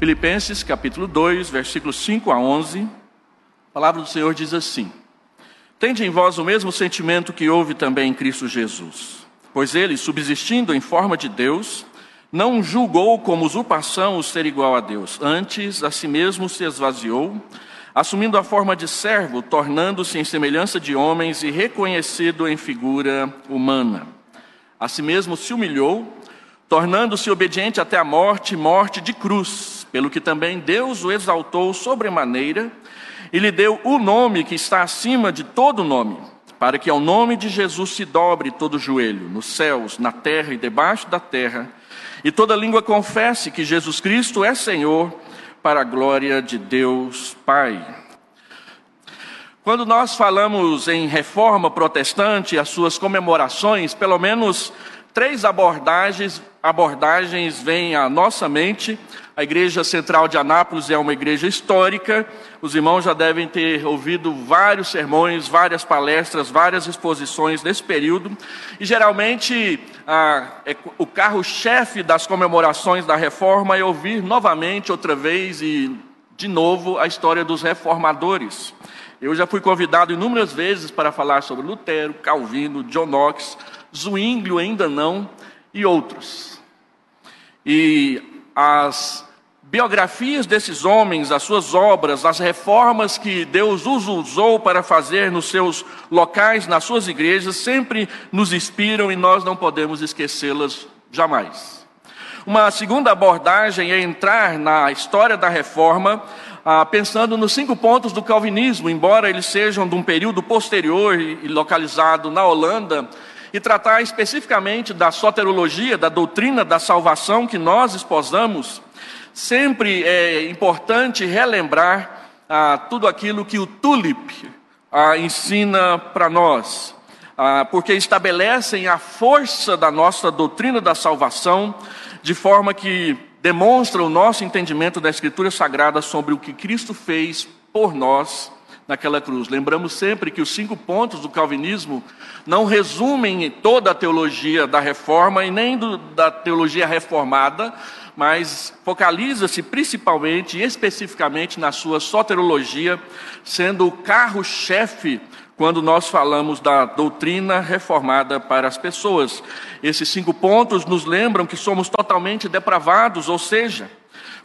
Filipenses capítulo 2, versículos 5 a 11. A palavra do Senhor diz assim: Tende em vós o mesmo sentimento que houve também em Cristo Jesus. Pois ele, subsistindo em forma de Deus, não julgou como usurpação o ser igual a Deus. Antes, a si mesmo se esvaziou, assumindo a forma de servo, tornando-se em semelhança de homens e reconhecido em figura humana. A si mesmo se humilhou, tornando-se obediente até a morte, morte de cruz, pelo que também Deus o exaltou sobremaneira e lhe deu o nome que está acima de todo nome, para que ao nome de Jesus se dobre todo joelho, nos céus, na terra e debaixo da terra, e toda língua confesse que Jesus Cristo é Senhor, para a glória de Deus Pai. Quando nós falamos em reforma protestante as suas comemorações, pelo menos três abordagens, abordagens vêm à nossa mente. A Igreja Central de Anápolis é uma igreja histórica. Os irmãos já devem ter ouvido vários sermões, várias palestras, várias exposições nesse período. E geralmente a, é, o carro-chefe das comemorações da reforma é ouvir novamente, outra vez e de novo, a história dos reformadores. Eu já fui convidado inúmeras vezes para falar sobre Lutero, Calvino, John Knox, Zwinglio ainda não, e outros. E as biografias desses homens, as suas obras, as reformas que Deus os usou para fazer nos seus locais, nas suas igrejas, sempre nos inspiram e nós não podemos esquecê-las jamais. Uma segunda abordagem é entrar na história da reforma, ah, pensando nos cinco pontos do calvinismo, embora eles sejam de um período posterior e localizado na Holanda, e tratar especificamente da soterologia, da doutrina da salvação que nós esposamos, sempre é importante relembrar ah, tudo aquilo que o Tulip ah, ensina para nós, ah, porque estabelecem a força da nossa doutrina da salvação, de forma que demonstra o nosso entendimento da Escritura Sagrada sobre o que Cristo fez por nós naquela cruz. Lembramos sempre que os cinco pontos do calvinismo não resumem toda a teologia da reforma e nem do, da teologia reformada, mas focaliza-se principalmente e especificamente na sua soterologia, sendo o carro-chefe quando nós falamos da doutrina reformada para as pessoas. Esses cinco pontos nos lembram que somos totalmente depravados, ou seja,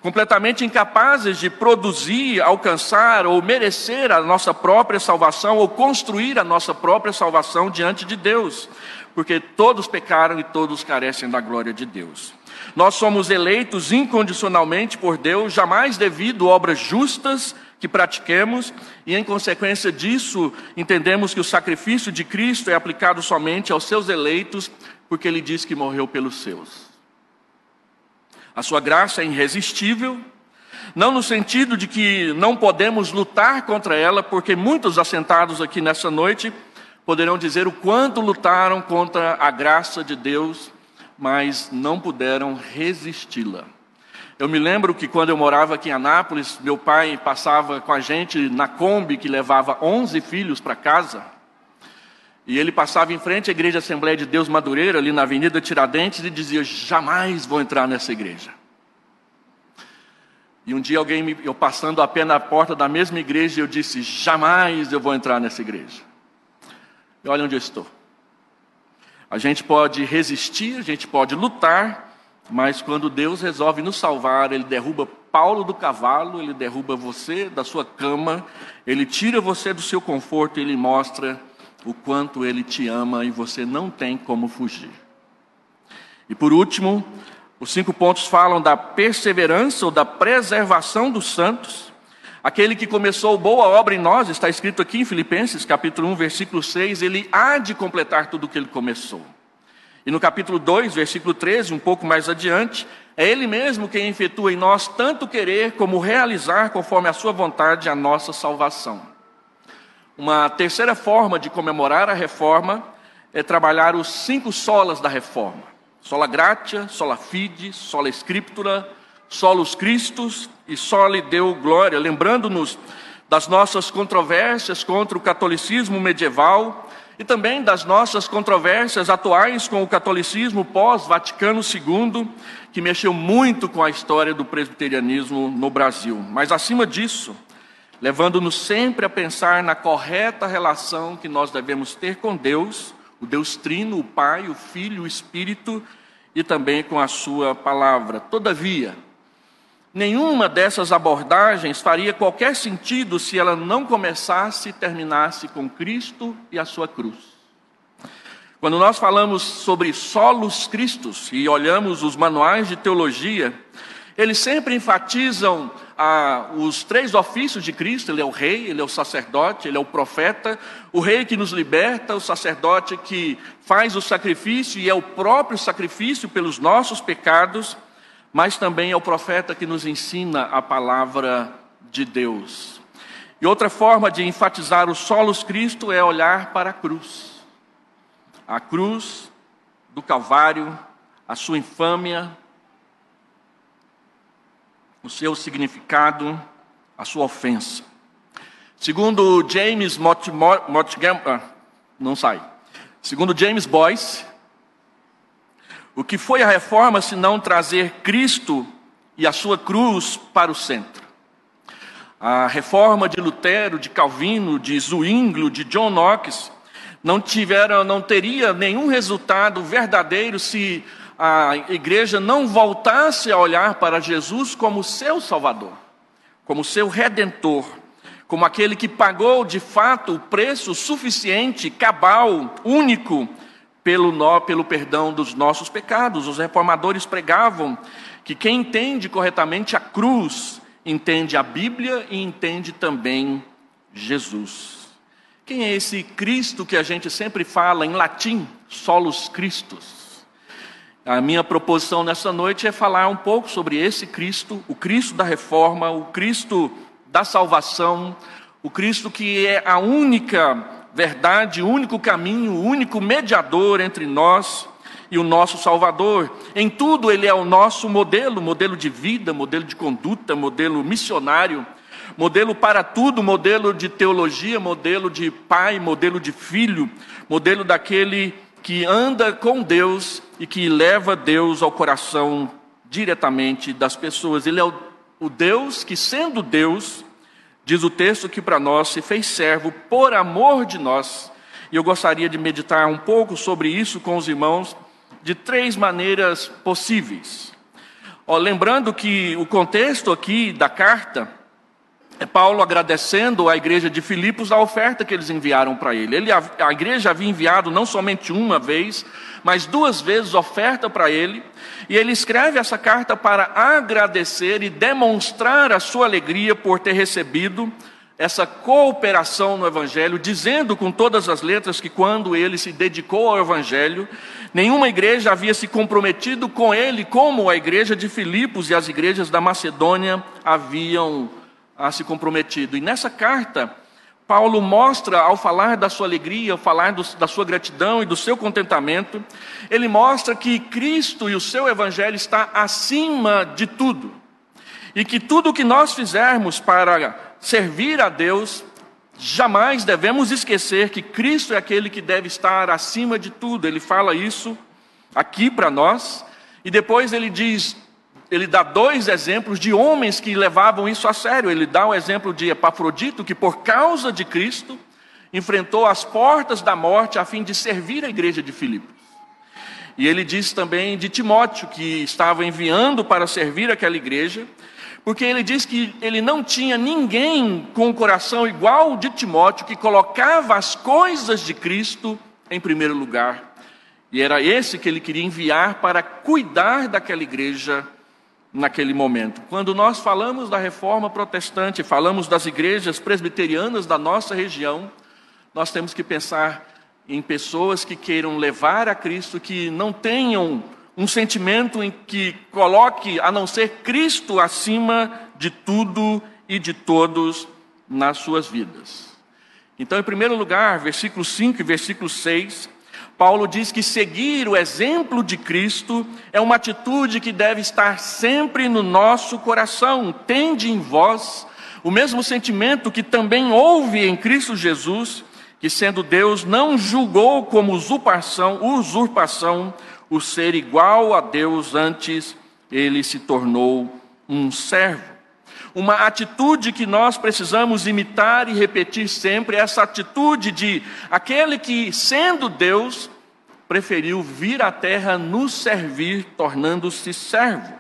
completamente incapazes de produzir, alcançar ou merecer a nossa própria salvação ou construir a nossa própria salvação diante de Deus, porque todos pecaram e todos carecem da glória de Deus. Nós somos eleitos incondicionalmente por Deus, jamais devido a obras justas que pratiquemos, e em consequência disso, entendemos que o sacrifício de Cristo é aplicado somente aos seus eleitos, porque ele diz que morreu pelos seus. A sua graça é irresistível, não no sentido de que não podemos lutar contra ela, porque muitos assentados aqui nessa noite poderão dizer o quanto lutaram contra a graça de Deus, mas não puderam resisti-la. Eu me lembro que quando eu morava aqui em Anápolis, meu pai passava com a gente na Kombi que levava 11 filhos para casa. E ele passava em frente à Igreja Assembleia de Deus Madureira, ali na Avenida Tiradentes, e dizia: Jamais vou entrar nessa igreja. E um dia alguém, me, eu passando a pé na porta da mesma igreja, eu disse: Jamais eu vou entrar nessa igreja. E olha onde eu estou. A gente pode resistir, a gente pode lutar, mas quando Deus resolve nos salvar, Ele derruba Paulo do cavalo, Ele derruba você da sua cama, Ele tira você do seu conforto Ele mostra o quanto Ele te ama e você não tem como fugir. E por último, os cinco pontos falam da perseverança ou da preservação dos santos. Aquele que começou boa obra em nós, está escrito aqui em Filipenses, capítulo 1, versículo 6, ele há de completar tudo o que ele começou. E no capítulo 2, versículo 13, um pouco mais adiante, é ele mesmo quem efetua em nós tanto querer como realizar conforme a sua vontade a nossa salvação. Uma terceira forma de comemorar a reforma é trabalhar os cinco solas da reforma: sola gratia, sola fide, sola scriptura, solus Christus e soli Deu glória, lembrando-nos das nossas controvérsias contra o catolicismo medieval e também das nossas controvérsias atuais com o catolicismo pós-Vaticano II, que mexeu muito com a história do presbiterianismo no Brasil. Mas, acima disso, levando-nos sempre a pensar na correta relação que nós devemos ter com Deus, o Deus Trino, o Pai, o Filho, o Espírito e também com a Sua palavra. Todavia, nenhuma dessas abordagens faria qualquer sentido se ela não começasse e terminasse com Cristo e a Sua cruz. Quando nós falamos sobre solos Cristos e olhamos os manuais de teologia, eles sempre enfatizam ah, os três ofícios de Cristo: Ele é o rei, Ele é o sacerdote, Ele é o profeta. O rei que nos liberta, o sacerdote que faz o sacrifício e é o próprio sacrifício pelos nossos pecados, mas também é o profeta que nos ensina a palavra de Deus. E outra forma de enfatizar o solos Cristo é olhar para a cruz. A cruz do Calvário, a sua infâmia, o seu significado, a sua ofensa. Segundo James Montgomery, ah, não sai. Segundo James Boyce, o que foi a reforma se não trazer Cristo e a sua cruz para o centro? A reforma de Lutero, de Calvino, de Zwinglio, de John Knox não tiveram, não teria nenhum resultado verdadeiro se a igreja não voltasse a olhar para Jesus como seu Salvador, como seu Redentor, como aquele que pagou de fato o preço suficiente, cabal, único, pelo, nó, pelo perdão dos nossos pecados. Os reformadores pregavam que quem entende corretamente a cruz, entende a Bíblia e entende também Jesus. Quem é esse Cristo que a gente sempre fala em latim, solos Christus? A minha proposição nessa noite é falar um pouco sobre esse Cristo, o Cristo da reforma, o Cristo da salvação, o Cristo que é a única verdade, o único caminho, o único mediador entre nós e o nosso Salvador. Em tudo ele é o nosso modelo, modelo de vida, modelo de conduta, modelo missionário, modelo para tudo, modelo de teologia, modelo de pai, modelo de filho, modelo daquele que anda com Deus e que leva Deus ao coração diretamente das pessoas. Ele é o, o Deus que, sendo Deus, diz o texto que para nós se fez servo por amor de nós. E eu gostaria de meditar um pouco sobre isso com os irmãos de três maneiras possíveis. Ó, lembrando que o contexto aqui da carta é Paulo agradecendo à igreja de Filipos a oferta que eles enviaram para ele. ele. A igreja havia enviado não somente uma vez, mas duas vezes oferta para ele. E ele escreve essa carta para agradecer e demonstrar a sua alegria por ter recebido essa cooperação no Evangelho, dizendo com todas as letras que quando ele se dedicou ao Evangelho, nenhuma igreja havia se comprometido com ele, como a igreja de Filipos e as igrejas da Macedônia haviam a se comprometido. E nessa carta, Paulo mostra, ao falar da sua alegria, ao falar do, da sua gratidão e do seu contentamento, ele mostra que Cristo e o seu Evangelho está acima de tudo. E que tudo o que nós fizermos para servir a Deus, jamais devemos esquecer que Cristo é aquele que deve estar acima de tudo. Ele fala isso aqui para nós, e depois ele diz: ele dá dois exemplos de homens que levavam isso a sério. Ele dá o exemplo de Epafrodito, que por causa de Cristo enfrentou as portas da morte a fim de servir a igreja de Filipos. E ele diz também de Timóteo, que estava enviando para servir aquela igreja, porque ele diz que ele não tinha ninguém com o coração igual de Timóteo, que colocava as coisas de Cristo em primeiro lugar. E era esse que ele queria enviar para cuidar daquela igreja naquele momento. Quando nós falamos da reforma protestante, falamos das igrejas presbiterianas da nossa região, nós temos que pensar em pessoas que queiram levar a Cristo, que não tenham um sentimento em que coloque a não ser Cristo acima de tudo e de todos nas suas vidas. Então, em primeiro lugar, versículo 5 e versículo 6, Paulo diz que seguir o exemplo de Cristo é uma atitude que deve estar sempre no nosso coração. Tende em vós o mesmo sentimento que também houve em Cristo Jesus, que sendo Deus não julgou como usurpação, usurpação o ser igual a Deus, antes ele se tornou um servo. Uma atitude que nós precisamos imitar e repetir sempre, essa atitude de aquele que, sendo Deus, preferiu vir à terra nos servir, tornando-se servo.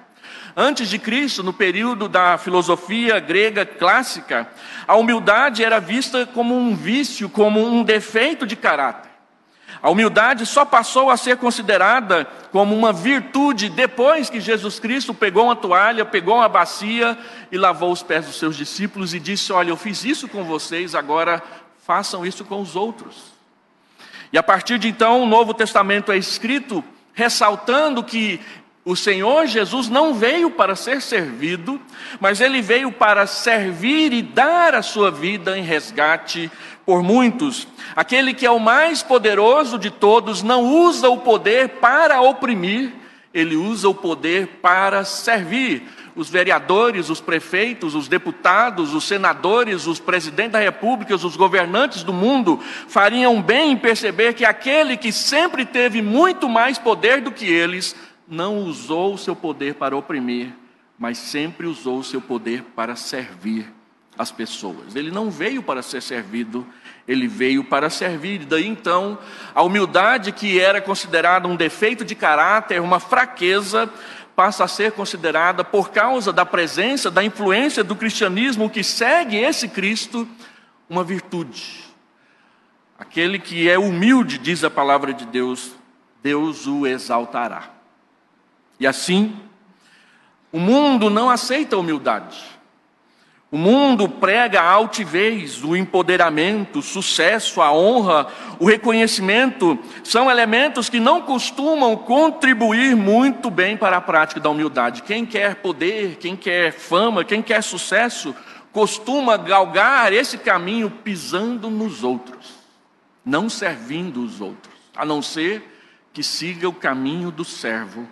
Antes de Cristo, no período da filosofia grega clássica, a humildade era vista como um vício, como um defeito de caráter. A humildade só passou a ser considerada como uma virtude depois que Jesus Cristo pegou uma toalha, pegou uma bacia e lavou os pés dos seus discípulos e disse: Olha, eu fiz isso com vocês, agora façam isso com os outros. E a partir de então, o Novo Testamento é escrito ressaltando que o Senhor Jesus não veio para ser servido, mas ele veio para servir e dar a sua vida em resgate por muitos. Aquele que é o mais poderoso de todos não usa o poder para oprimir, ele usa o poder para servir. Os vereadores, os prefeitos, os deputados, os senadores, os presidentes da república, os governantes do mundo fariam bem em perceber que aquele que sempre teve muito mais poder do que eles não usou o seu poder para oprimir, mas sempre usou o seu poder para servir as pessoas. Ele não veio para ser servido, ele veio para servir. Daí então, a humildade que era considerada um defeito de caráter, uma fraqueza, passa a ser considerada por causa da presença, da influência do cristianismo que segue esse Cristo, uma virtude. Aquele que é humilde, diz a palavra de Deus, Deus o exaltará. E assim, o mundo não aceita a humildade. O mundo prega a altivez, o empoderamento, o sucesso, a honra, o reconhecimento, são elementos que não costumam contribuir muito bem para a prática da humildade. Quem quer poder, quem quer fama, quem quer sucesso, costuma galgar esse caminho pisando nos outros, não servindo os outros, a não ser que siga o caminho do servo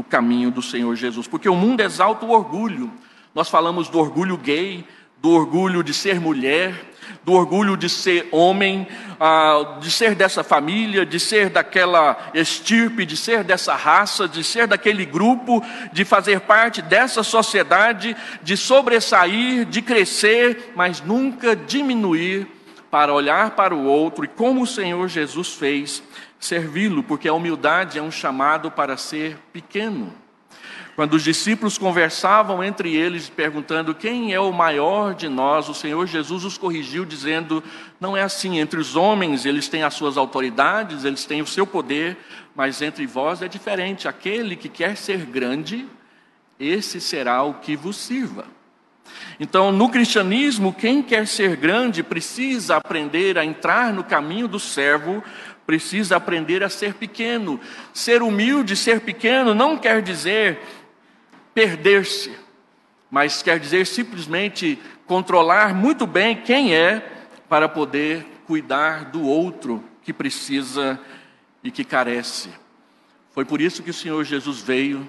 o caminho do Senhor Jesus, porque o mundo exalta o orgulho. Nós falamos do orgulho gay, do orgulho de ser mulher, do orgulho de ser homem, ah, de ser dessa família, de ser daquela estirpe, de ser dessa raça, de ser daquele grupo, de fazer parte dessa sociedade, de sobressair, de crescer, mas nunca diminuir para olhar para o outro e como o Senhor Jesus fez servi-lo, porque a humildade é um chamado para ser pequeno. Quando os discípulos conversavam entre eles, perguntando quem é o maior de nós, o Senhor Jesus os corrigiu, dizendo: não é assim. Entre os homens, eles têm as suas autoridades, eles têm o seu poder, mas entre vós é diferente. Aquele que quer ser grande, esse será o que vos sirva. Então, no cristianismo, quem quer ser grande precisa aprender a entrar no caminho do servo, precisa aprender a ser pequeno. Ser humilde, ser pequeno, não quer dizer perder-se, mas quer dizer simplesmente controlar muito bem quem é para poder cuidar do outro que precisa e que carece. Foi por isso que o Senhor Jesus veio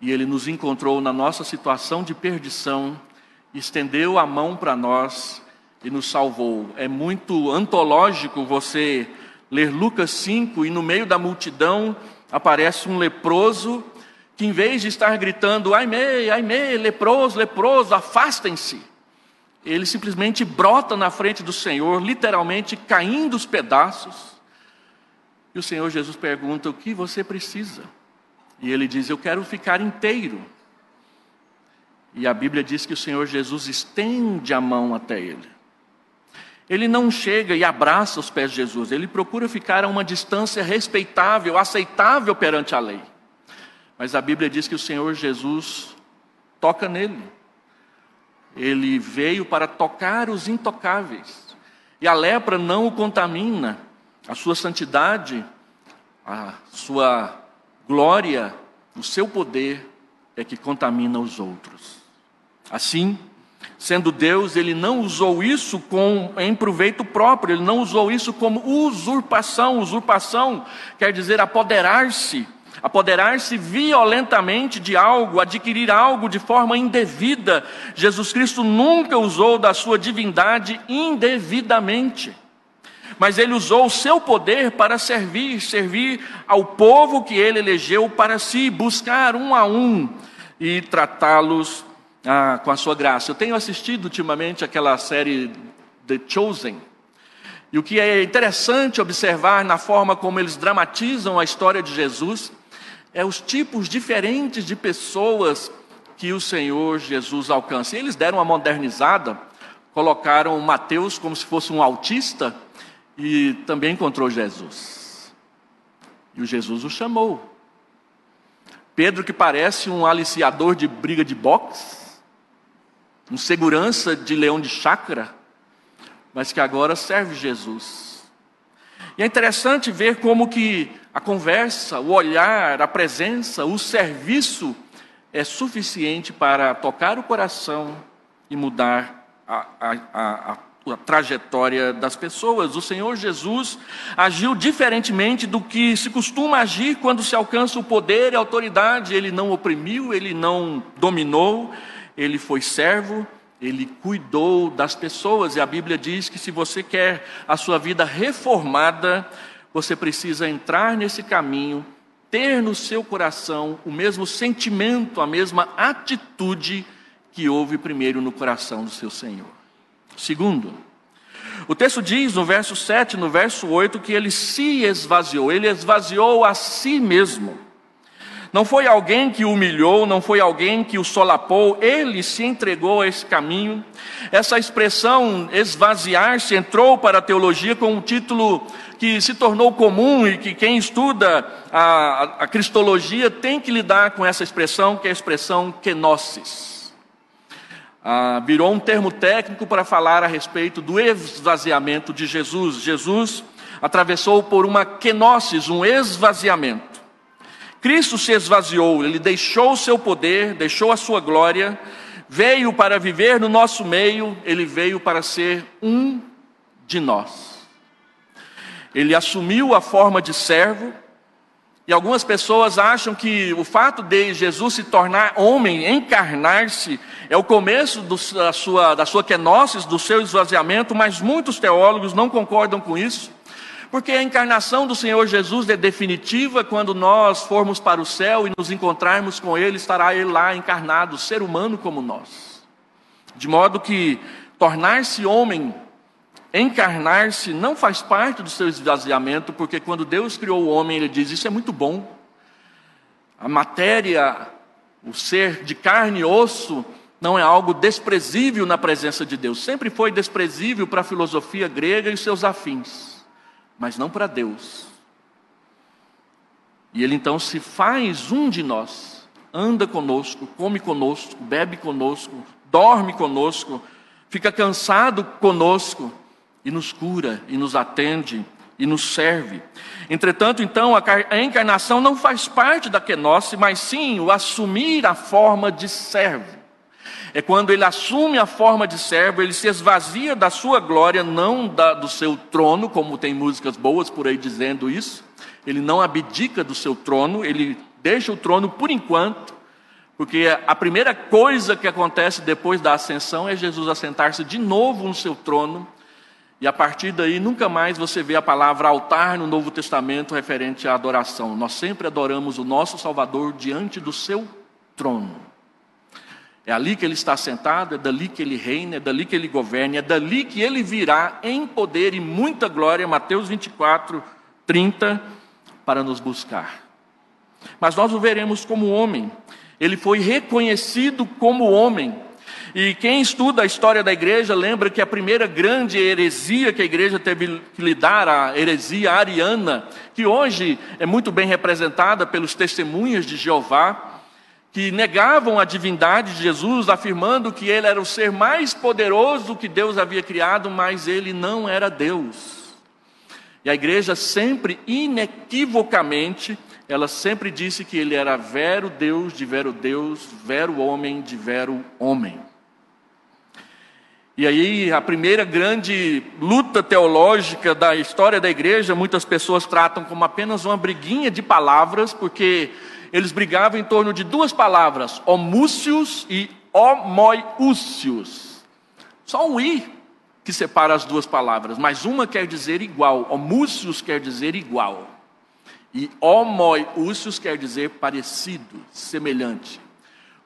e ele nos encontrou na nossa situação de perdição, estendeu a mão para nós e nos salvou. É muito antológico você ler Lucas 5 e no meio da multidão aparece um leproso que, em vez de estar gritando, ai me, ai me, leproso, leproso, afastem-se, ele simplesmente brota na frente do Senhor, literalmente caindo os pedaços. E o Senhor Jesus pergunta: O que você precisa? E ele diz: Eu quero ficar inteiro. E a Bíblia diz que o Senhor Jesus estende a mão até ele. Ele não chega e abraça os pés de Jesus, ele procura ficar a uma distância respeitável, aceitável perante a lei. Mas a Bíblia diz que o Senhor Jesus toca nele. Ele veio para tocar os intocáveis. E a lepra não o contamina, a sua santidade, a sua glória, o seu poder é que contamina os outros. Assim, Sendo Deus, ele não usou isso com, em proveito próprio, ele não usou isso como usurpação. Usurpação quer dizer apoderar-se, apoderar-se violentamente de algo, adquirir algo de forma indevida. Jesus Cristo nunca usou da sua divindade indevidamente. mas ele usou o seu poder para servir, servir ao povo que ele elegeu para si, buscar um a um e tratá-los ah, com a sua graça. Eu tenho assistido ultimamente aquela série The Chosen. E o que é interessante observar na forma como eles dramatizam a história de Jesus é os tipos diferentes de pessoas que o Senhor Jesus alcança. E eles deram uma modernizada, colocaram Mateus como se fosse um autista e também encontrou Jesus. E o Jesus o chamou. Pedro, que parece um aliciador de briga de boxe, um segurança de leão de chácara, mas que agora serve Jesus. E é interessante ver como que a conversa, o olhar, a presença, o serviço é suficiente para tocar o coração e mudar a, a, a, a trajetória das pessoas. O Senhor Jesus agiu diferentemente do que se costuma agir quando se alcança o poder e a autoridade. Ele não oprimiu, ele não dominou, ele foi servo ele cuidou das pessoas, e a Bíblia diz que se você quer a sua vida reformada, você precisa entrar nesse caminho, ter no seu coração o mesmo sentimento, a mesma atitude que houve primeiro no coração do seu Senhor. Segundo, o texto diz no verso 7, no verso 8, que ele se esvaziou, ele esvaziou a si mesmo. Não foi alguém que o humilhou, não foi alguém que o solapou, ele se entregou a esse caminho. Essa expressão esvaziar-se entrou para a teologia com um título que se tornou comum e que quem estuda a, a, cristologia tem que lidar com essa expressão, que é a expressão kenosis. Ah, virou um termo técnico para falar a respeito do esvaziamento de Jesus. Jesus atravessou por uma kenosis, um esvaziamento. Cristo se esvaziou, ele deixou o seu poder, deixou a sua glória, veio para viver no nosso meio, ele veio para ser um de nós. Ele assumiu a forma de servo, e algumas pessoas acham que o fato de Jesus se tornar homem, encarnar-se, é o começo do, da, sua, da sua kenosis, do seu esvaziamento, mas muitos teólogos não concordam com isso. Porque a encarnação do Senhor Jesus é definitiva quando nós formos para o céu e nos encontrarmos com Ele, estará Ele lá encarnado, ser humano como nós. De modo que tornar-se homem, encarnar-se, não faz parte do seu esvaziamento, porque quando Deus criou o homem, Ele diz: Isso é muito bom. A matéria, o ser de carne e osso, não é algo desprezível na presença de Deus. Sempre foi desprezível para a filosofia grega e seus afins mas não para Deus. E ele então se faz um de nós, anda conosco, come conosco, bebe conosco, dorme conosco, fica cansado conosco e nos cura e nos atende e nos serve. Entretanto, então, a encarnação não faz parte da kenosse, mas sim o assumir a forma de servo. É quando ele assume a forma de servo, ele se esvazia da sua glória, não da, do seu trono, como tem músicas boas por aí dizendo isso. Ele não abdica do seu trono, ele deixa o trono por enquanto, porque a primeira coisa que acontece depois da ascensão é Jesus assentar-se de novo no seu trono, e a partir daí nunca mais você vê a palavra altar no Novo Testamento referente à adoração. Nós sempre adoramos o nosso Salvador diante do seu trono. É ali que ele está sentado, é dali que ele reina, é dali que ele governa, é dali que ele virá em poder e muita glória, Mateus 24, 30, para nos buscar. Mas nós o veremos como homem, ele foi reconhecido como homem. E quem estuda a história da igreja lembra que a primeira grande heresia que a igreja teve que lidar, a heresia ariana, que hoje é muito bem representada pelos testemunhas de Jeová, que negavam a divindade de Jesus, afirmando que ele era o ser mais poderoso que Deus havia criado, mas ele não era Deus. E a igreja sempre, inequivocamente, ela sempre disse que ele era vero Deus de vero Deus, vero homem de vero homem. E aí, a primeira grande luta teológica da história da igreja, muitas pessoas tratam como apenas uma briguinha de palavras, porque eles brigavam em torno de duas palavras, homúcios e homoiúcios. Só um i que separa as duas palavras, mas uma quer dizer igual, homúcios quer dizer igual, e homoiúcios quer dizer parecido, semelhante.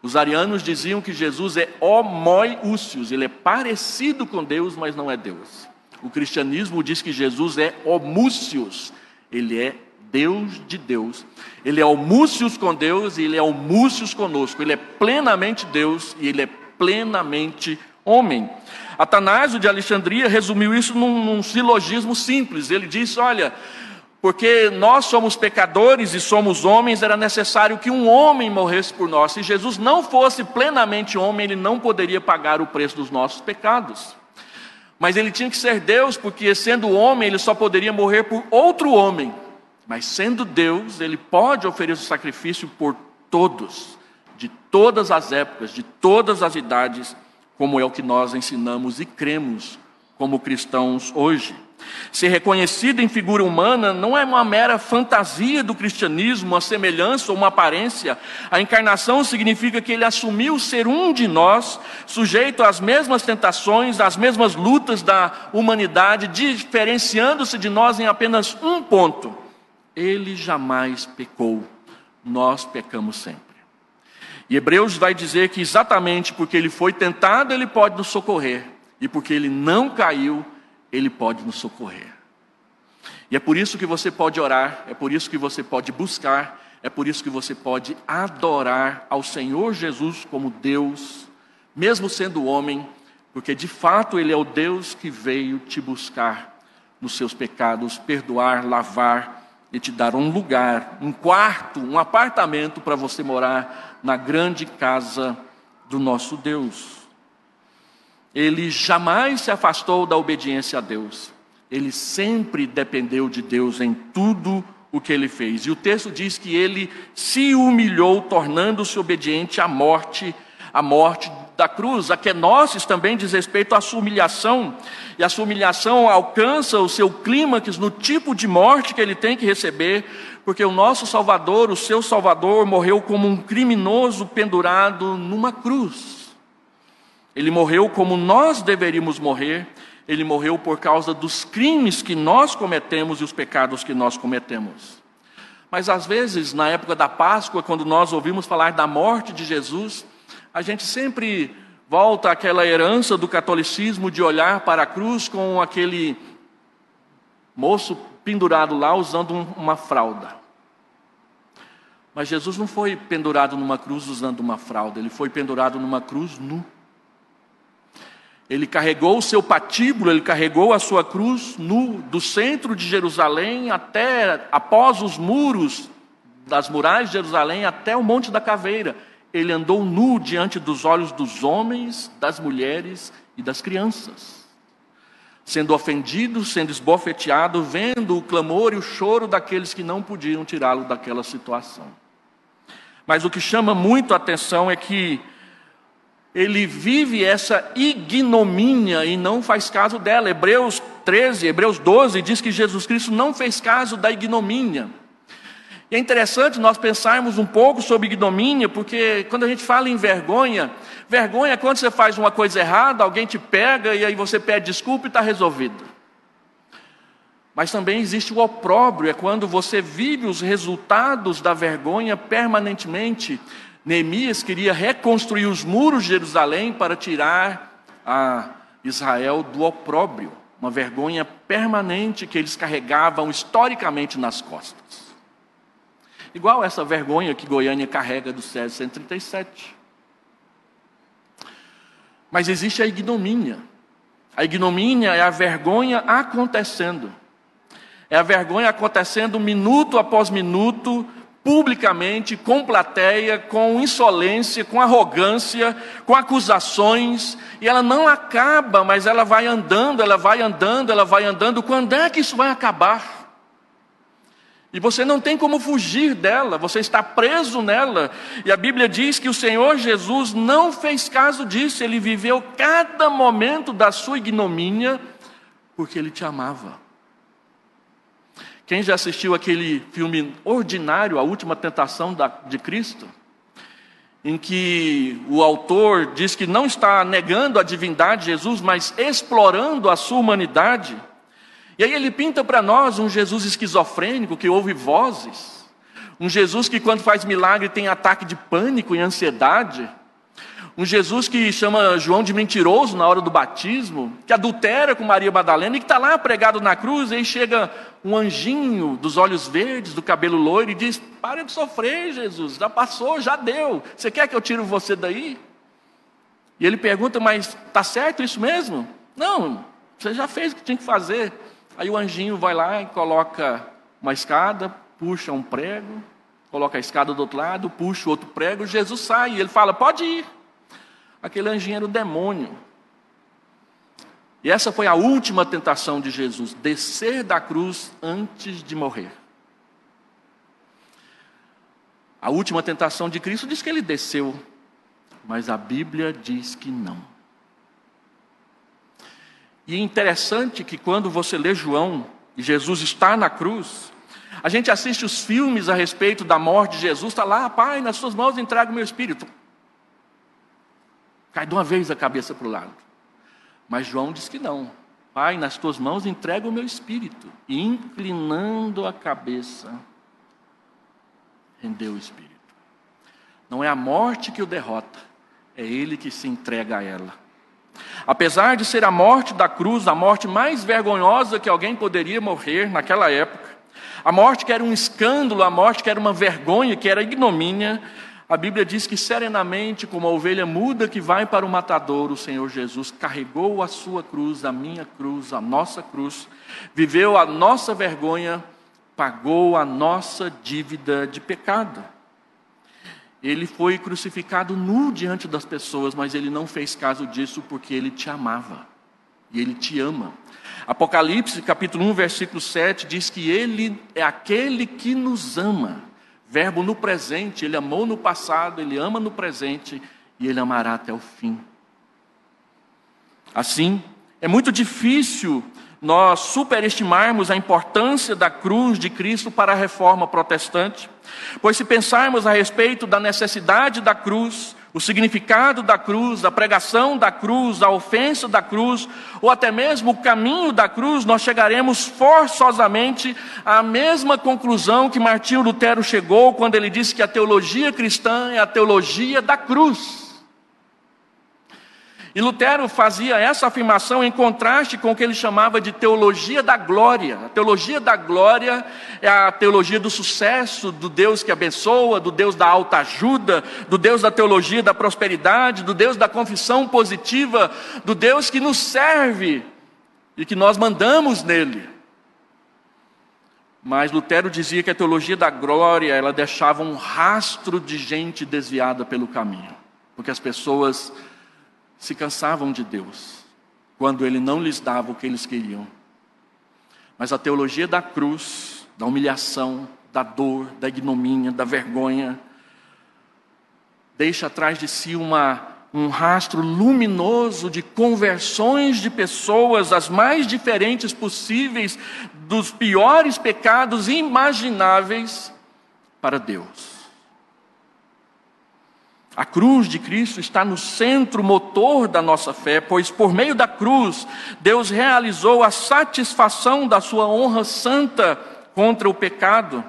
Os arianos diziam que Jesus é homoiúcios, ele é parecido com Deus, mas não é Deus. O cristianismo diz que Jesus é homúcios, ele é Deus de Deus. Ele é homúcios com Deus e ele é homúcios conosco. Ele é plenamente Deus e ele é plenamente homem. Atanásio de Alexandria resumiu isso num, num silogismo simples. Ele disse: Olha, porque nós somos pecadores e somos homens, era necessário que um homem morresse por nós. Se Jesus não fosse plenamente homem, ele não poderia pagar o preço dos nossos pecados. Mas ele tinha que ser Deus, porque sendo homem, ele só poderia morrer por outro homem. Mas sendo Deus, ele pode oferecer sacrifício por todos, de todas as épocas, de todas as idades como é o que nós ensinamos e cremos como cristãos hoje. Ser reconhecido em figura humana não é uma mera fantasia do cristianismo, uma semelhança ou uma aparência. A encarnação significa que ele assumiu ser um de nós, sujeito às mesmas tentações, às mesmas lutas da humanidade, diferenciando-se de nós em apenas um ponto: ele jamais pecou, nós pecamos sempre. E Hebreus vai dizer que exatamente porque ele foi tentado, ele pode nos socorrer, e porque ele não caiu, ele pode nos socorrer. E é por isso que você pode orar, é por isso que você pode buscar, é por isso que você pode adorar ao Senhor Jesus como Deus, mesmo sendo homem, porque de fato Ele é o Deus que veio te buscar nos seus pecados, perdoar, lavar e te dar um lugar, um quarto, um apartamento para você morar na grande casa do nosso Deus. Ele jamais se afastou da obediência a Deus. Ele sempre dependeu de Deus em tudo o que ele fez. E o texto diz que ele se humilhou, tornando-se obediente à morte, à morte da cruz. A Kenosis também diz respeito à sua humilhação, e a sua humilhação alcança o seu clímax no tipo de morte que ele tem que receber, porque o nosso Salvador, o seu Salvador, morreu como um criminoso pendurado numa cruz. Ele morreu como nós deveríamos morrer, ele morreu por causa dos crimes que nós cometemos e os pecados que nós cometemos. Mas às vezes, na época da Páscoa, quando nós ouvimos falar da morte de Jesus, a gente sempre volta àquela herança do catolicismo de olhar para a cruz com aquele moço pendurado lá usando uma fralda. Mas Jesus não foi pendurado numa cruz usando uma fralda, ele foi pendurado numa cruz nu. Ele carregou o seu patíbulo, ele carregou a sua cruz nu, do centro de Jerusalém até após os muros das muralhas de Jerusalém até o Monte da Caveira. Ele andou nu diante dos olhos dos homens, das mulheres e das crianças sendo ofendido, sendo esbofeteado, vendo o clamor e o choro daqueles que não podiam tirá-lo daquela situação. Mas o que chama muito a atenção é que ele vive essa ignomínia e não faz caso dela. Hebreus 13, Hebreus 12 diz que Jesus Cristo não fez caso da ignomínia. É interessante nós pensarmos um pouco sobre ignomínia, porque quando a gente fala em vergonha, vergonha é quando você faz uma coisa errada, alguém te pega e aí você pede desculpa e está resolvido. Mas também existe o opróbrio, é quando você vive os resultados da vergonha permanentemente. Neemias queria reconstruir os muros de Jerusalém para tirar a Israel do opróbrio, uma vergonha permanente que eles carregavam historicamente nas costas. Igual essa vergonha que Goiânia carrega do César 137. Mas existe a ignomínia. A ignomínia é a vergonha acontecendo. É a vergonha acontecendo minuto após minuto, publicamente, com plateia, com insolência, com arrogância, com acusações, e ela não acaba, mas ela vai andando, ela vai andando, ela vai andando. Quando é que isso vai acabar? E você não tem como fugir dela, você está preso nela. E a Bíblia diz que o Senhor Jesus não fez caso disso, ele viveu cada momento da sua ignomínia, porque ele te amava. Quem já assistiu aquele filme ordinário, A Última Tentação de Cristo? em que o autor diz que não está negando a divindade de Jesus, mas explorando a sua humanidade. E aí ele pinta para nós um Jesus esquizofrênico que ouve vozes, um Jesus que, quando faz milagre, tem ataque de pânico e ansiedade. Um Jesus que chama João de mentiroso na hora do batismo, que adultera com Maria Madalena e que está lá pregado na cruz, e aí chega um anjinho dos olhos verdes, do cabelo loiro, e diz: Para de sofrer, Jesus, já passou, já deu. Você quer que eu tire você daí? E ele pergunta: Mas está certo isso mesmo? Não, você já fez o que tinha que fazer. Aí o anjinho vai lá e coloca uma escada, puxa um prego, coloca a escada do outro lado, puxa outro prego, Jesus sai e ele fala: Pode ir. Aquele anjinho era o demônio. E essa foi a última tentação de Jesus: descer da cruz antes de morrer. A última tentação de Cristo diz que ele desceu, mas a Bíblia diz que não. E é interessante que quando você lê João e Jesus está na cruz, a gente assiste os filmes a respeito da morte de Jesus, está lá, Pai, nas suas mãos entrego o meu espírito. Cai de uma vez a cabeça para o lado. Mas João diz que não. Pai, nas tuas mãos entrego o meu espírito. E inclinando a cabeça, rendeu o espírito. Não é a morte que o derrota, é ele que se entrega a ela. Apesar de ser a morte da cruz, a morte mais vergonhosa que alguém poderia morrer naquela época, a morte que era um escândalo, a morte que era uma vergonha, que era ignomínia, a Bíblia diz que serenamente, como a ovelha muda que vai para o matador, o Senhor Jesus carregou a sua cruz, a minha cruz, a nossa cruz, viveu a nossa vergonha, pagou a nossa dívida de pecado. Ele foi crucificado nu diante das pessoas, mas ele não fez caso disso porque ele te amava. E ele te ama. Apocalipse, capítulo 1, versículo 7 diz que ele é aquele que nos ama Verbo no presente, ele amou no passado, ele ama no presente e ele amará até o fim. Assim, é muito difícil nós superestimarmos a importância da cruz de Cristo para a reforma protestante, pois se pensarmos a respeito da necessidade da cruz, o significado da cruz, a pregação da cruz, a ofensa da cruz, ou até mesmo o caminho da cruz, nós chegaremos forçosamente à mesma conclusão que Martinho Lutero chegou quando ele disse que a teologia cristã é a teologia da cruz. E Lutero fazia essa afirmação em contraste com o que ele chamava de teologia da glória. A teologia da glória é a teologia do sucesso, do Deus que abençoa, do Deus da alta ajuda, do Deus da teologia da prosperidade, do Deus da confissão positiva, do Deus que nos serve e que nós mandamos nele. Mas Lutero dizia que a teologia da glória, ela deixava um rastro de gente desviada pelo caminho, porque as pessoas se cansavam de Deus, quando Ele não lhes dava o que eles queriam. Mas a teologia da cruz, da humilhação, da dor, da ignomínia, da vergonha, deixa atrás de si uma, um rastro luminoso de conversões de pessoas, as mais diferentes possíveis, dos piores pecados imagináveis, para Deus. A cruz de Cristo está no centro motor da nossa fé, pois por meio da cruz, Deus realizou a satisfação da sua honra santa contra o pecado.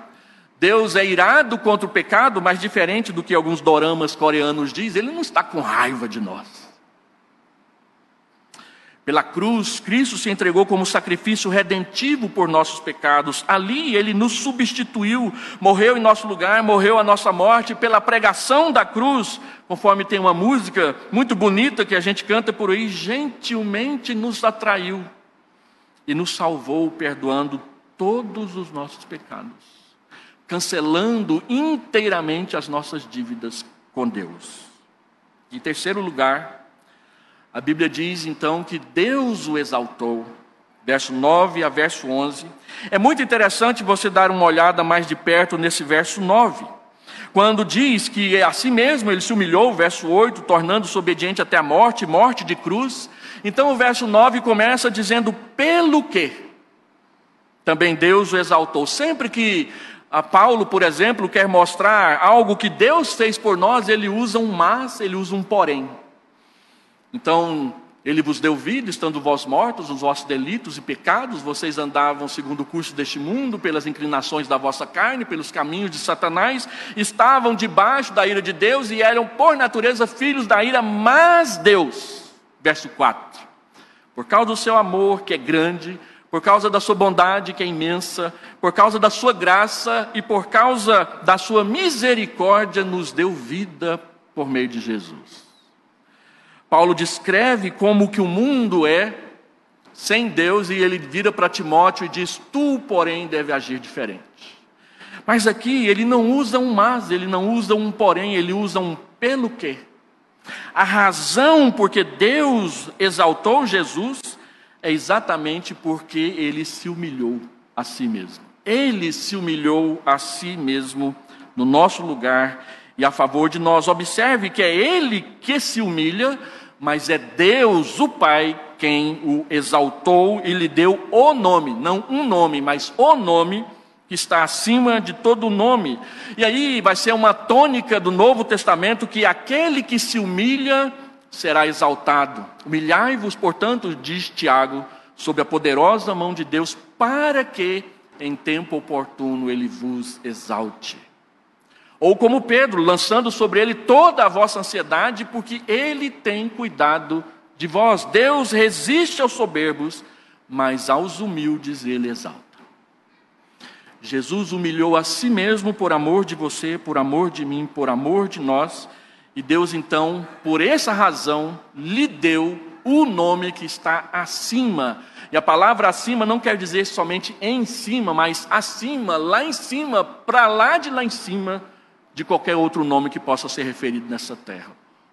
Deus é irado contra o pecado, mas diferente do que alguns doramas coreanos dizem, ele não está com raiva de nós. Pela cruz, Cristo se entregou como sacrifício redentivo por nossos pecados. Ali ele nos substituiu, morreu em nosso lugar, morreu a nossa morte pela pregação da cruz, conforme tem uma música muito bonita que a gente canta por aí, gentilmente nos atraiu e nos salvou, perdoando todos os nossos pecados, cancelando inteiramente as nossas dívidas com Deus. Em terceiro lugar, a Bíblia diz então que Deus o exaltou, verso 9 a verso 11. É muito interessante você dar uma olhada mais de perto nesse verso 9. Quando diz que a si mesmo ele se humilhou, verso 8, tornando-se obediente até a morte, morte de cruz. Então o verso 9 começa dizendo: pelo que também Deus o exaltou. Sempre que Paulo, por exemplo, quer mostrar algo que Deus fez por nós, ele usa um mas, ele usa um porém. Então, ele vos deu vida, estando vós mortos nos vossos delitos e pecados, vocês andavam segundo o curso deste mundo, pelas inclinações da vossa carne, pelos caminhos de Satanás, estavam debaixo da ira de Deus e eram por natureza filhos da ira, mas Deus, verso 4, por causa do seu amor que é grande, por causa da sua bondade que é imensa, por causa da sua graça e por causa da sua misericórdia, nos deu vida por meio de Jesus. Paulo descreve como que o mundo é sem Deus e ele vira para Timóteo e diz: Tu, porém, deve agir diferente. Mas aqui ele não usa um mas, ele não usa um porém, ele usa um pelo quê. A razão porque Deus exaltou Jesus é exatamente porque ele se humilhou a si mesmo. Ele se humilhou a si mesmo no nosso lugar e a favor de nós. Observe que é ele que se humilha mas é Deus, o Pai, quem o exaltou e lhe deu o nome, não um nome, mas o nome que está acima de todo nome. E aí vai ser uma tônica do Novo Testamento que aquele que se humilha será exaltado. Humilhai-vos, portanto, diz Tiago, sob a poderosa mão de Deus, para que em tempo oportuno ele vos exalte. Ou como Pedro, lançando sobre ele toda a vossa ansiedade, porque ele tem cuidado de vós. Deus resiste aos soberbos, mas aos humildes ele exalta. Jesus humilhou a si mesmo por amor de você, por amor de mim, por amor de nós, e Deus então, por essa razão, lhe deu o nome que está acima. E a palavra acima não quer dizer somente em cima, mas acima, lá em cima, para lá de lá em cima de qualquer outro nome que possa ser referido nessa terra.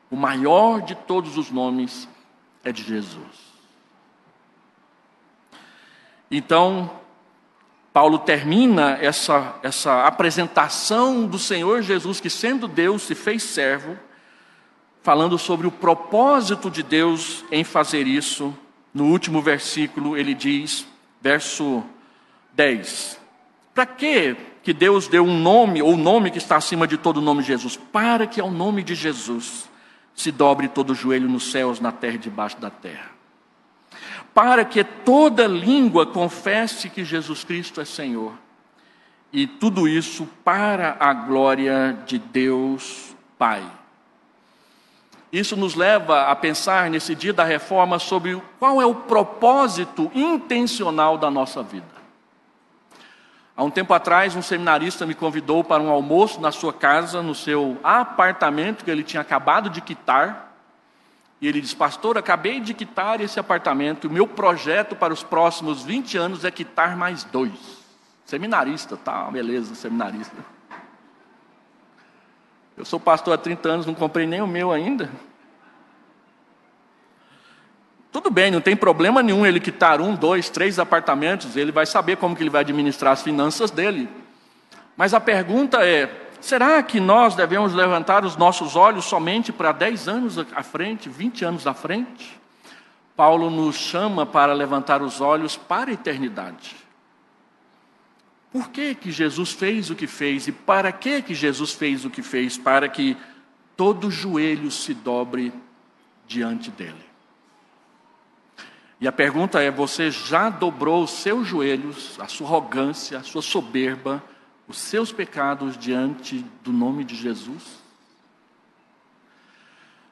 O maior de todos os nomes é de Jesus. Então, Paulo termina essa, essa apresentação do Senhor Jesus, que sendo Deus se fez servo, falando sobre o propósito de Deus em fazer isso. No último versículo, ele diz, verso 10: Para que que Deus deu um nome, ou o nome que está acima de todo nome de Jesus, para que ao nome de Jesus se dobre todo o joelho nos céus, na terra e debaixo da terra. Para que toda língua confesse que Jesus Cristo é Senhor. E tudo isso para a glória de Deus Pai. Isso nos leva a pensar nesse dia da reforma sobre qual é o propósito intencional da nossa vida. Há um tempo atrás, um seminarista me convidou para um almoço na sua casa, no seu apartamento que ele tinha acabado de quitar. E ele disse: Pastor, acabei de quitar esse apartamento. E o meu projeto para os próximos 20 anos é quitar mais dois. Seminarista, tá, beleza, seminarista. Eu sou pastor há 30 anos, não comprei nem o meu ainda. Tudo bem, não tem problema nenhum ele quitar um, dois, três apartamentos, ele vai saber como que ele vai administrar as finanças dele. Mas a pergunta é: será que nós devemos levantar os nossos olhos somente para 10 anos à frente, 20 anos à frente? Paulo nos chama para levantar os olhos para a eternidade. Por que, que Jesus fez o que fez e para que, que Jesus fez o que fez? Para que todo joelho se dobre diante dele. E a pergunta é: você já dobrou os seus joelhos, a sua arrogância, a sua soberba, os seus pecados diante do nome de Jesus?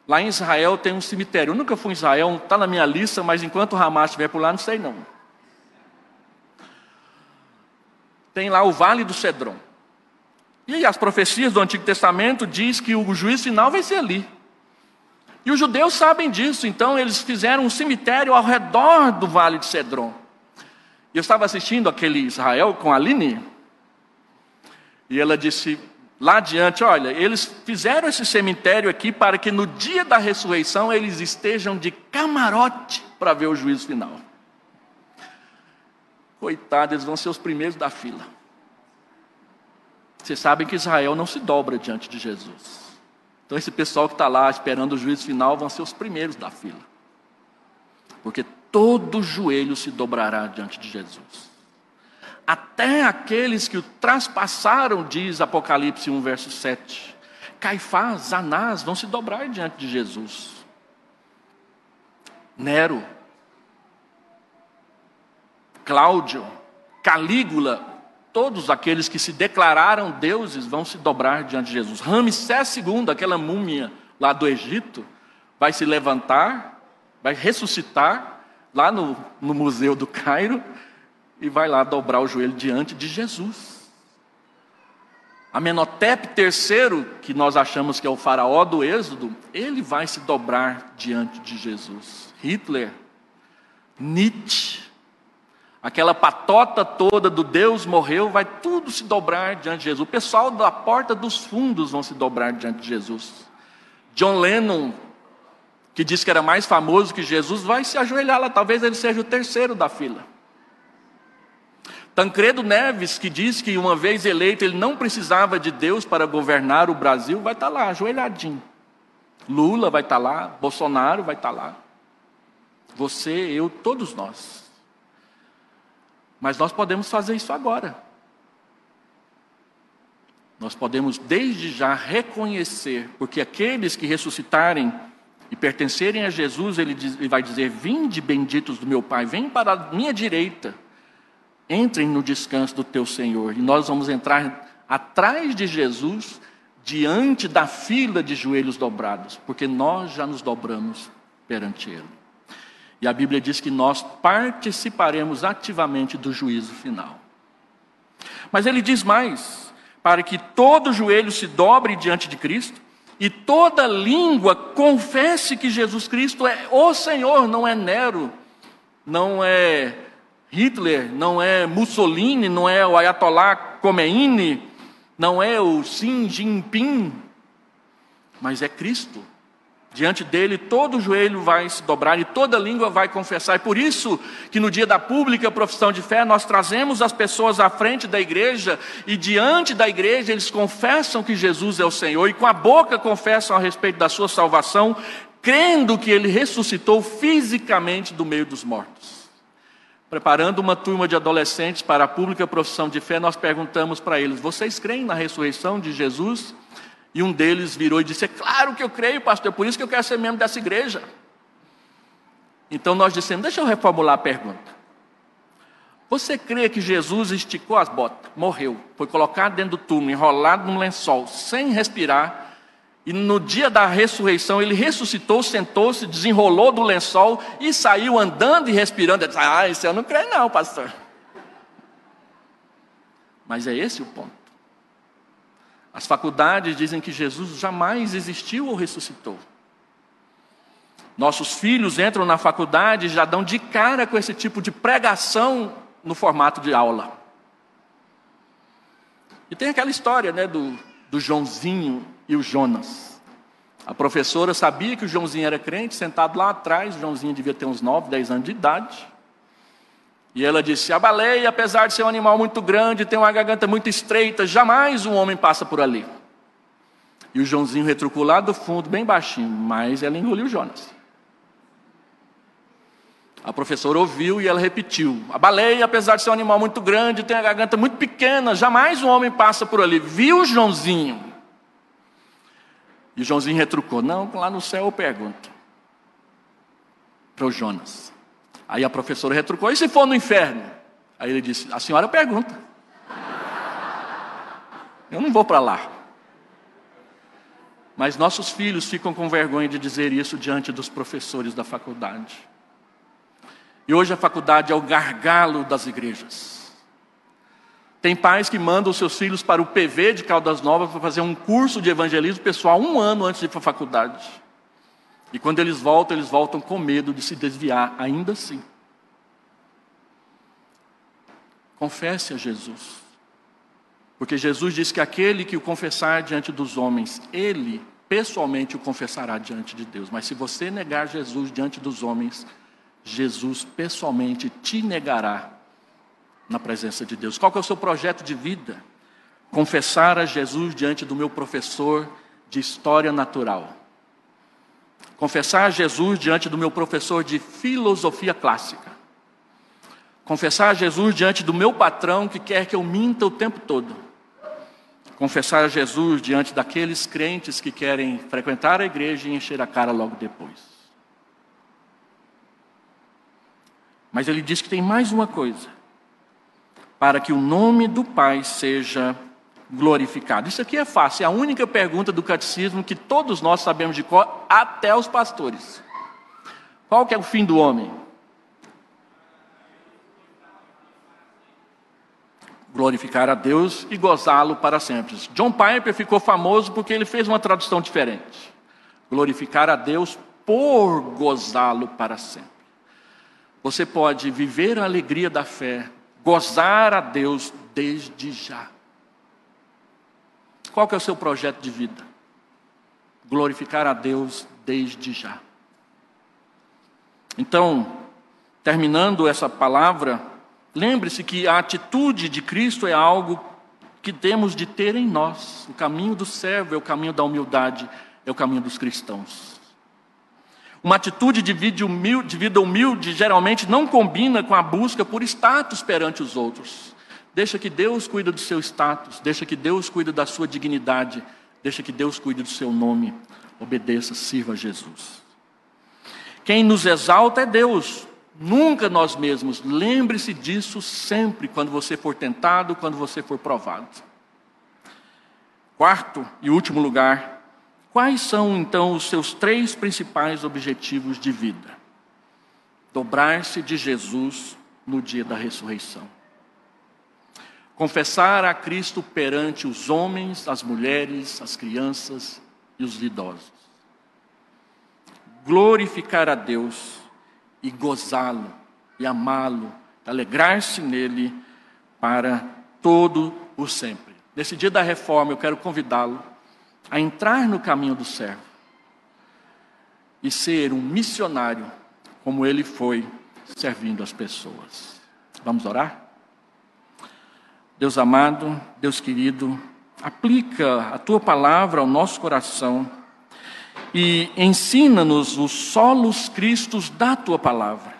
Lá em Israel tem um cemitério. Eu nunca fui em Israel, está na minha lista, mas enquanto o Hamas estiver por lá, não sei não. Tem lá o Vale do Cedron. E as profecias do Antigo Testamento diz que o juízo final vai ser ali. E os judeus sabem disso, então eles fizeram um cemitério ao redor do vale de Cedron. Eu estava assistindo aquele Israel com a Aline, e ela disse lá adiante: Olha, eles fizeram esse cemitério aqui para que no dia da ressurreição eles estejam de camarote para ver o juízo final. Coitados, eles vão ser os primeiros da fila. Vocês sabem que Israel não se dobra diante de Jesus. Então, esse pessoal que está lá esperando o juízo final vão ser os primeiros da fila. Porque todo joelho se dobrará diante de Jesus. até aqueles que o traspassaram, diz Apocalipse 1, verso 7. Caifás, Anás vão se dobrar diante de Jesus. Nero, Cláudio, Calígula, todos aqueles que se declararam deuses vão se dobrar diante de Jesus. Ramsés II, aquela múmia lá do Egito, vai se levantar, vai ressuscitar lá no, no Museu do Cairo e vai lá dobrar o joelho diante de Jesus. Amenhotep III, que nós achamos que é o faraó do Êxodo, ele vai se dobrar diante de Jesus. Hitler, Nietzsche, aquela patota toda do Deus morreu, vai tudo se dobrar diante de Jesus. O pessoal da porta dos fundos vão se dobrar diante de Jesus. John Lennon, que disse que era mais famoso que Jesus, vai se ajoelhar lá, talvez ele seja o terceiro da fila. Tancredo Neves, que diz que uma vez eleito ele não precisava de Deus para governar o Brasil, vai estar lá, ajoelhadinho. Lula vai estar lá, Bolsonaro vai estar lá. Você, eu, todos nós. Mas nós podemos fazer isso agora. Nós podemos desde já reconhecer, porque aqueles que ressuscitarem e pertencerem a Jesus, ele, diz, ele vai dizer: Vinde, benditos do meu Pai, vem para a minha direita entrem no descanso do teu Senhor. E nós vamos entrar atrás de Jesus, diante da fila de joelhos dobrados, porque nós já nos dobramos perante Ele. E a Bíblia diz que nós participaremos ativamente do juízo final. Mas ele diz mais: para que todo joelho se dobre diante de Cristo e toda língua confesse que Jesus Cristo é o Senhor, não é Nero, não é Hitler, não é Mussolini, não é o Ayatollah Khomeini, não é o Xi Jinping, mas é Cristo. Diante dele todo joelho vai se dobrar e toda língua vai confessar. E por isso que no dia da pública profissão de fé nós trazemos as pessoas à frente da igreja e diante da igreja eles confessam que Jesus é o Senhor e com a boca confessam a respeito da sua salvação, crendo que ele ressuscitou fisicamente do meio dos mortos preparando uma turma de adolescentes para a pública profissão de fé, nós perguntamos para eles: Vocês creem na ressurreição de Jesus? E um deles virou e disse: É claro que eu creio, pastor, por isso que eu quero ser membro dessa igreja. Então nós dissemos: Deixa eu reformular a pergunta. Você crê que Jesus esticou as botas, morreu, foi colocado dentro do túmulo, enrolado num lençol, sem respirar, e no dia da ressurreição, ele ressuscitou, sentou-se, desenrolou do lençol e saiu andando e respirando. Disse, ah, isso eu não creio, não, pastor. Mas é esse o ponto. As faculdades dizem que Jesus jamais existiu ou ressuscitou. Nossos filhos entram na faculdade e já dão de cara com esse tipo de pregação no formato de aula. E tem aquela história né, do, do Joãozinho e o Jonas. A professora sabia que o Joãozinho era crente, sentado lá atrás, o Joãozinho devia ter uns 9, 10 anos de idade. E ela disse: A baleia, apesar de ser um animal muito grande, tem uma garganta muito estreita, jamais um homem passa por ali. E o Joãozinho retrucou lá do fundo, bem baixinho, mas ela engoliu Jonas. A professora ouviu e ela repetiu: A baleia, apesar de ser um animal muito grande, tem a garganta muito pequena, jamais um homem passa por ali. Viu, Joãozinho? E Joãozinho retrucou: Não, lá no céu eu pergunto. Para o Jonas. Aí a professora retrucou: E se for no inferno? Aí ele disse: A senhora pergunta. Eu não vou para lá. Mas nossos filhos ficam com vergonha de dizer isso diante dos professores da faculdade. E hoje a faculdade é o gargalo das igrejas. Tem pais que mandam seus filhos para o PV de Caldas Novas para fazer um curso de evangelismo pessoal um ano antes de ir para a faculdade. E quando eles voltam, eles voltam com medo de se desviar, ainda assim. Confesse a Jesus. Porque Jesus diz que aquele que o confessar diante dos homens, ele pessoalmente o confessará diante de Deus. Mas se você negar Jesus diante dos homens, Jesus pessoalmente te negará na presença de Deus. Qual é o seu projeto de vida? Confessar a Jesus diante do meu professor de história natural. Confessar a Jesus diante do meu professor de filosofia clássica. Confessar a Jesus diante do meu patrão que quer que eu minta o tempo todo. Confessar a Jesus diante daqueles crentes que querem frequentar a igreja e encher a cara logo depois. Mas ele diz que tem mais uma coisa: para que o nome do Pai seja glorificado. Isso aqui é fácil, é a única pergunta do catecismo que todos nós sabemos de cor, até os pastores. Qual que é o fim do homem? Glorificar a Deus e gozá-lo para sempre. John Piper ficou famoso porque ele fez uma tradução diferente. Glorificar a Deus por gozá-lo para sempre. Você pode viver a alegria da fé, gozar a Deus desde já. Qual que é o seu projeto de vida? Glorificar a Deus desde já. Então, terminando essa palavra, lembre-se que a atitude de Cristo é algo que temos de ter em nós. O caminho do servo é o caminho da humildade, é o caminho dos cristãos. Uma atitude de vida, humilde, de vida humilde geralmente não combina com a busca por status perante os outros. Deixa que Deus cuida do seu status, deixa que Deus cuida da sua dignidade, deixa que Deus cuide do seu nome. Obedeça, sirva a Jesus. Quem nos exalta é Deus, nunca nós mesmos. Lembre-se disso sempre quando você for tentado, quando você for provado. Quarto e último lugar, quais são então os seus três principais objetivos de vida? Dobrar-se de Jesus no dia da ressurreição confessar a Cristo perante os homens, as mulheres, as crianças e os idosos. Glorificar a Deus e gozá-lo e amá-lo, alegrar-se nele para todo o sempre. Nesse dia da reforma, eu quero convidá-lo a entrar no caminho do servo e ser um missionário como ele foi servindo as pessoas. Vamos orar? Deus amado, Deus querido, aplica a tua palavra ao nosso coração e ensina-nos os solos cristos da tua palavra,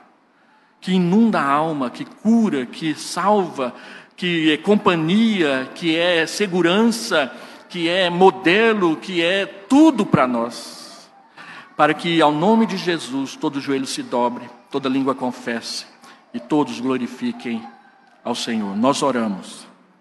que inunda a alma, que cura, que salva, que é companhia, que é segurança, que é modelo, que é tudo para nós. Para que ao nome de Jesus todo joelho se dobre, toda língua confesse e todos glorifiquem ao Senhor. Nós oramos